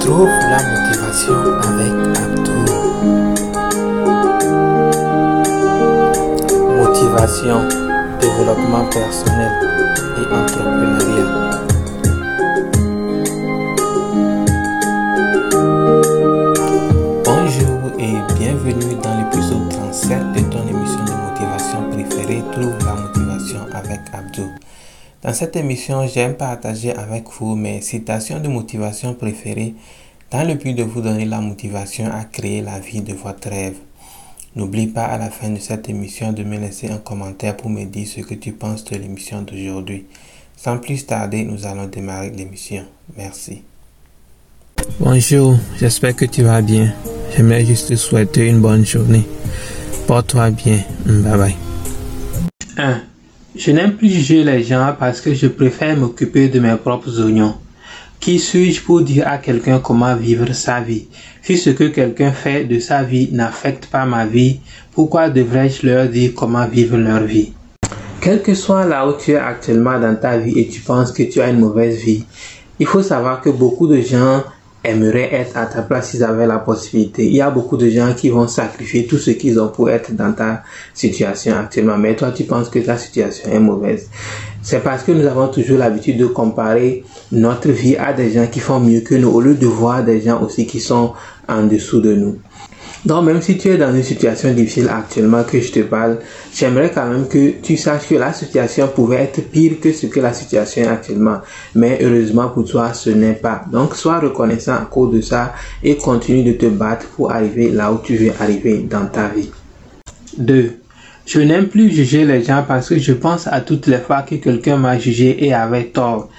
Trouve la motivation avec Abdou. Motivation, développement personnel et entrepreneuriat. Dans cette émission, j'aime partager avec vous mes citations de motivation préférées dans le but de vous donner la motivation à créer la vie de votre rêve. N'oublie pas à la fin de cette émission de me laisser un commentaire pour me dire ce que tu penses de l'émission d'aujourd'hui. Sans plus tarder, nous allons démarrer l'émission. Merci. Bonjour, j'espère que tu vas bien. J'aimerais juste te souhaiter une bonne journée. Porte-toi bien. Bye bye. 1. Je n'aime plus juger les gens parce que je préfère m'occuper de mes propres oignons. Qui suis-je pour dire à quelqu'un comment vivre sa vie? Si ce que quelqu'un fait de sa vie n'affecte pas ma vie, pourquoi devrais-je leur dire comment vivre leur vie? Quel que soit là où tu es actuellement dans ta vie et tu penses que tu as une mauvaise vie, il faut savoir que beaucoup de gens aimeraient être à ta place s'ils avaient la possibilité. Il y a beaucoup de gens qui vont sacrifier tout ce qu'ils ont pour être dans ta situation actuellement. Mais toi, tu penses que ta situation est mauvaise. C'est parce que nous avons toujours l'habitude de comparer notre vie à des gens qui font mieux que nous au lieu de voir des gens aussi qui sont en dessous de nous. Donc même si tu es dans une situation difficile actuellement que je te parle, j'aimerais quand même que tu saches que la situation pouvait être pire que ce que la situation est actuellement. Mais heureusement pour toi, ce n'est pas. Donc sois reconnaissant à cause de ça et continue de te battre pour arriver là où tu veux arriver dans ta vie. 2. Je n'aime plus juger les gens parce que je pense à toutes les fois que quelqu'un m'a jugé et avait tort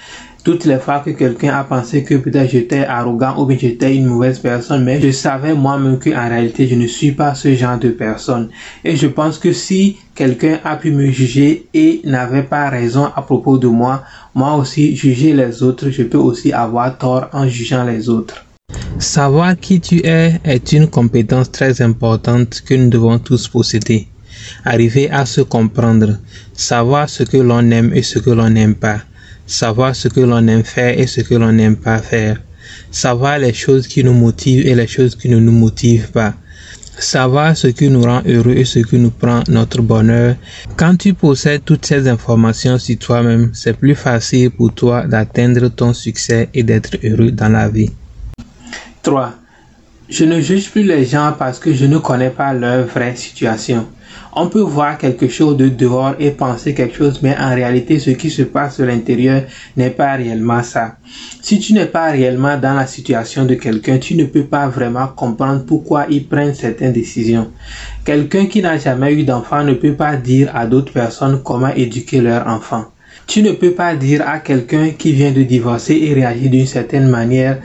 toutes les fois que quelqu'un a pensé que peut-être j'étais arrogant ou bien j'étais une mauvaise personne, mais je savais moi-même qu'en réalité je ne suis pas ce genre de personne. Et je pense que si quelqu'un a pu me juger et n'avait pas raison à propos de moi, moi aussi juger les autres, je peux aussi avoir tort en jugeant les autres. Savoir qui tu es est une compétence très importante que nous devons tous posséder. Arriver à se comprendre, savoir ce que l'on aime et ce que l'on n'aime pas savoir ce que l'on aime faire et ce que l'on n'aime pas faire, savoir les choses qui nous motivent et les choses qui ne nous motivent pas, savoir ce qui nous rend heureux et ce qui nous prend notre bonheur. Quand tu possèdes toutes ces informations sur toi-même, c'est plus facile pour toi d'atteindre ton succès et d'être heureux dans la vie. 3. Je ne juge plus les gens parce que je ne connais pas leur vraie situation. On peut voir quelque chose de dehors et penser quelque chose, mais en réalité, ce qui se passe à l'intérieur n'est pas réellement ça. Si tu n'es pas réellement dans la situation de quelqu'un, tu ne peux pas vraiment comprendre pourquoi ils prennent certaines décisions. Quelqu'un qui n'a jamais eu d'enfant ne peut pas dire à d'autres personnes comment éduquer leur enfant. Tu ne peux pas dire à quelqu'un qui vient de divorcer et réagir d'une certaine manière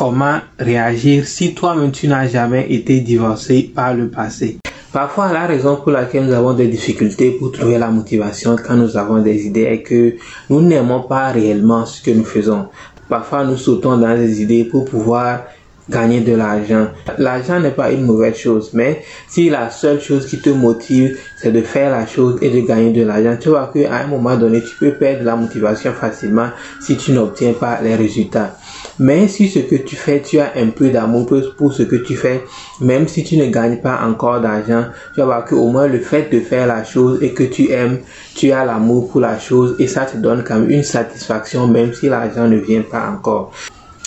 comment réagir si toi-même tu n'as jamais été divorcé par le passé. Parfois, la raison pour laquelle nous avons des difficultés pour trouver la motivation quand nous avons des idées est que nous n'aimons pas réellement ce que nous faisons. Parfois, nous sautons dans des idées pour pouvoir gagner de l'argent. L'argent n'est pas une mauvaise chose, mais si la seule chose qui te motive, c'est de faire la chose et de gagner de l'argent, tu vois qu'à un moment donné, tu peux perdre la motivation facilement si tu n'obtiens pas les résultats. Mais si ce que tu fais, tu as un peu d'amour pour ce que tu fais, même si tu ne gagnes pas encore d'argent, tu vas voir que au moins le fait de faire la chose et que tu aimes, tu as l'amour pour la chose et ça te donne quand même une satisfaction même si l'argent ne vient pas encore.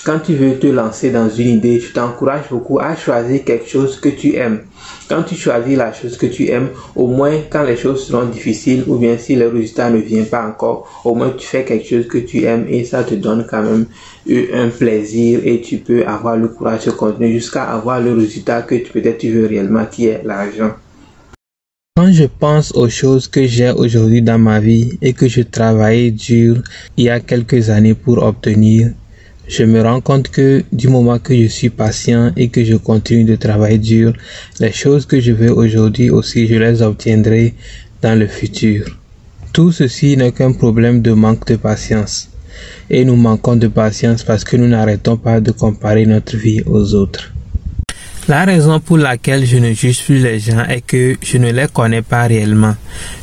Quand tu veux te lancer dans une idée, je t'encourage beaucoup à choisir quelque chose que tu aimes. Quand tu choisis la chose que tu aimes, au moins quand les choses seront difficiles ou bien si le résultat ne vient pas encore, au moins tu fais quelque chose que tu aimes et ça te donne quand même un plaisir et tu peux avoir le courage de continuer jusqu'à avoir le résultat que peut-être tu veux réellement qui est l'argent. Quand je pense aux choses que j'ai aujourd'hui dans ma vie et que je travaillais dur il y a quelques années pour obtenir, je me rends compte que du moment que je suis patient et que je continue de travailler dur, les choses que je veux aujourd'hui aussi, je les obtiendrai dans le futur. Tout ceci n'est qu'un problème de manque de patience. Et nous manquons de patience parce que nous n'arrêtons pas de comparer notre vie aux autres. La raison pour laquelle je ne juge plus les gens est que je ne les connais pas réellement.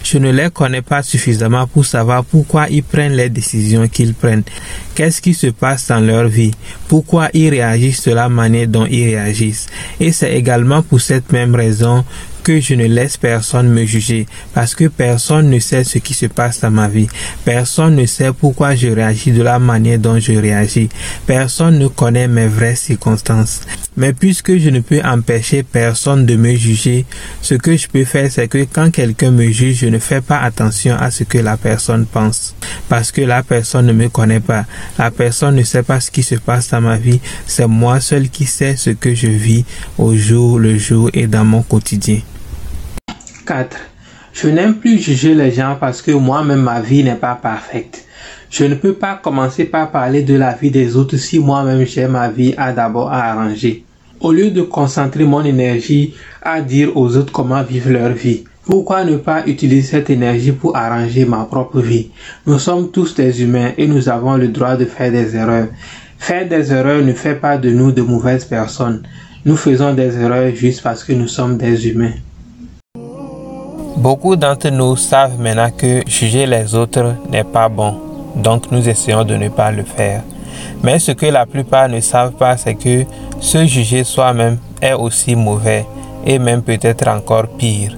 Je ne les connais pas suffisamment pour savoir pourquoi ils prennent les décisions qu'ils prennent. Qu'est-ce qui se passe dans leur vie? Pourquoi ils réagissent de la manière dont ils réagissent? Et c'est également pour cette même raison que je ne laisse personne me juger parce que personne ne sait ce qui se passe dans ma vie. Personne ne sait pourquoi je réagis de la manière dont je réagis. Personne ne connaît mes vraies circonstances. Mais puisque je ne peux empêcher personne de me juger, ce que je peux faire, c'est que quand quelqu'un me juge, je ne fais pas attention à ce que la personne pense. Parce que la personne ne me connaît pas. La personne ne sait pas ce qui se passe dans ma vie. C'est moi seul qui sais ce que je vis au jour le jour et dans mon quotidien. 4. Je n'aime plus juger les gens parce que moi-même ma vie n'est pas parfaite. Je ne peux pas commencer par parler de la vie des autres si moi-même j'ai ma vie à d'abord à arranger. Au lieu de concentrer mon énergie à dire aux autres comment vivre leur vie, pourquoi ne pas utiliser cette énergie pour arranger ma propre vie? Nous sommes tous des humains et nous avons le droit de faire des erreurs. Faire des erreurs ne fait pas de nous de mauvaises personnes. Nous faisons des erreurs juste parce que nous sommes des humains. Beaucoup d'entre nous savent maintenant que juger les autres n'est pas bon, donc nous essayons de ne pas le faire. Mais ce que la plupart ne savent pas, c'est que se juger soi-même est aussi mauvais et même peut-être encore pire.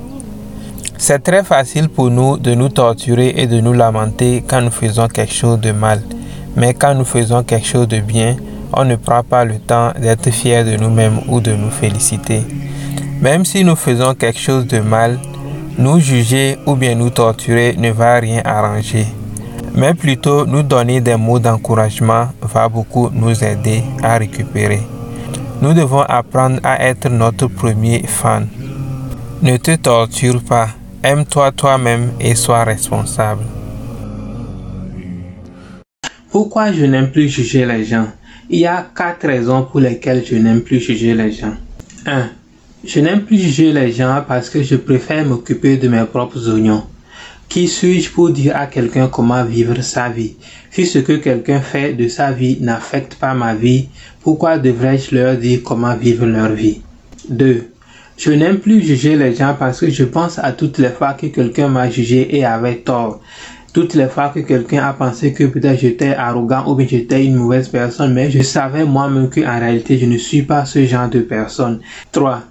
C'est très facile pour nous de nous torturer et de nous lamenter quand nous faisons quelque chose de mal. Mais quand nous faisons quelque chose de bien, on ne prend pas le temps d'être fier de nous-mêmes ou de nous féliciter. Même si nous faisons quelque chose de mal, nous juger ou bien nous torturer ne va rien arranger, mais plutôt nous donner des mots d'encouragement va beaucoup nous aider à récupérer. Nous devons apprendre à être notre premier fan. Ne te torture pas, aime-toi toi-même et sois responsable. Pourquoi je n'aime plus juger les gens? Il y a quatre raisons pour lesquelles je n'aime plus juger les gens. 1. Je n'aime plus juger les gens parce que je préfère m'occuper de mes propres oignons. Qui suis-je pour dire à quelqu'un comment vivre sa vie? Si ce que quelqu'un fait de sa vie n'affecte pas ma vie, pourquoi devrais-je leur dire comment vivre leur vie? 2. Je n'aime plus juger les gens parce que je pense à toutes les fois que quelqu'un m'a jugé et avait tort. Toutes les fois que quelqu'un a pensé que peut-être j'étais arrogant ou bien j'étais une mauvaise personne, mais je savais moi-même qu'en réalité je ne suis pas ce genre de personne. 3.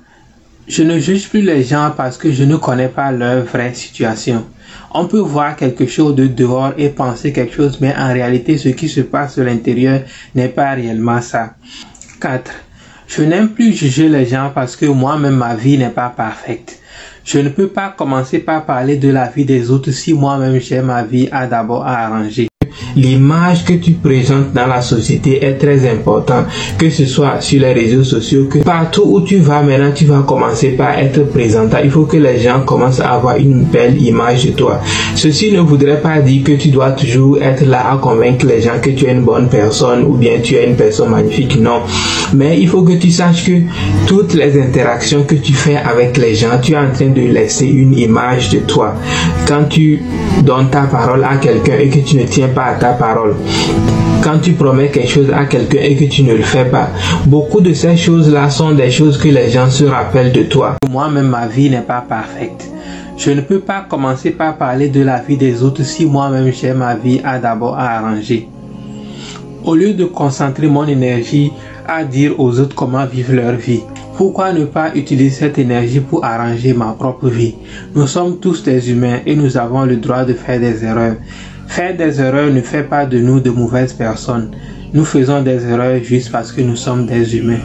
Je ne juge plus les gens parce que je ne connais pas leur vraie situation. On peut voir quelque chose de dehors et penser quelque chose, mais en réalité, ce qui se passe à l'intérieur n'est pas réellement ça. 4. Je n'aime plus juger les gens parce que moi-même ma vie n'est pas parfaite. Je ne peux pas commencer par parler de la vie des autres si moi-même j'ai ma vie à d'abord à arranger l'image que tu présentes dans la société est très importante, que ce soit sur les réseaux sociaux, que partout où tu vas maintenant, tu vas commencer par être présentant. Il faut que les gens commencent à avoir une belle image de toi. Ceci ne voudrait pas dire que tu dois toujours être là à convaincre les gens que tu es une bonne personne ou bien tu es une personne magnifique. Non. Mais il faut que tu saches que toutes les interactions que tu fais avec les gens, tu es en train de laisser une image de toi. Quand tu donnes ta parole à quelqu'un et que tu ne tiens pas à ta parole. Quand tu promets quelque chose à quelqu'un et que tu ne le fais pas, beaucoup de ces choses-là sont des choses que les gens se rappellent de toi. Moi-même, ma vie n'est pas parfaite. Je ne peux pas commencer par parler de la vie des autres si moi-même j'ai ma vie à d'abord à arranger. Au lieu de concentrer mon énergie à dire aux autres comment vivre leur vie, pourquoi ne pas utiliser cette énergie pour arranger ma propre vie? Nous sommes tous des humains et nous avons le droit de faire des erreurs. Faire des erreurs ne fait pas de nous de mauvaises personnes. Nous faisons des erreurs juste parce que nous sommes des humains.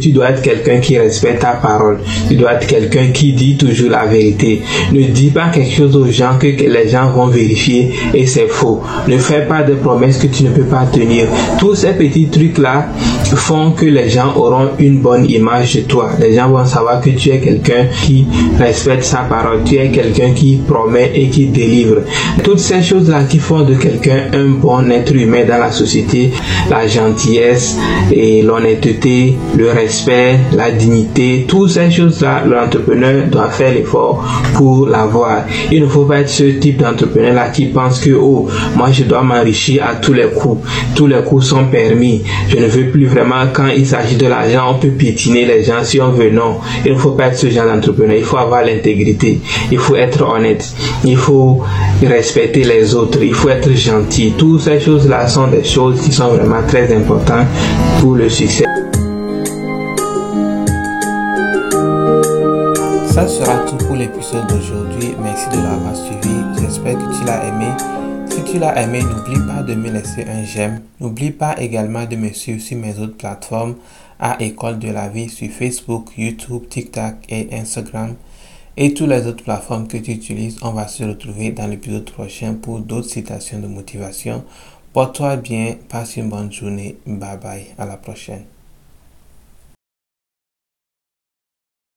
Tu dois être quelqu'un qui respecte ta parole. Tu dois être quelqu'un qui dit toujours la vérité. Ne dis pas quelque chose aux gens que les gens vont vérifier et c'est faux. Ne fais pas de promesses que tu ne peux pas tenir. Tous ces petits trucs-là font que les gens auront une bonne image de toi. Les gens vont savoir que tu es quelqu'un qui respecte sa parole. Tu es quelqu'un qui promet et qui délivre. Toutes ces choses-là qui font de quelqu'un un bon être humain dans la société, la gentillesse et l'honnêteté, le respect la dignité, toutes ces choses-là, l'entrepreneur doit faire l'effort pour l'avoir. Il ne faut pas être ce type d'entrepreneur-là qui pense que, oh, moi je dois m'enrichir à tous les coups. Tous les coups sont permis. Je ne veux plus vraiment vraiment, quand il s'agit de l'argent, on peut piétiner les gens si on veut. Non, il ne faut pas être ce genre d'entrepreneur. Il faut avoir l'intégrité. Il faut être honnête. Il faut respecter les autres. Il faut être gentil. Toutes ces choses-là sont des choses qui sont vraiment très importantes pour le succès. Ça sera tout pour l'épisode d'aujourd'hui. Merci de l'avoir suivi. J'espère que tu l'as aimé. Tu l'as aimé, n'oublie pas de me laisser un j'aime. N'oublie pas également de me suivre sur mes autres plateformes à École de la vie sur Facebook, YouTube, TikTok et Instagram. Et toutes les autres plateformes que tu utilises, on va se retrouver dans l'épisode prochain pour d'autres citations de motivation. Porte-toi bien, passe une bonne journée. Bye bye, à la prochaine.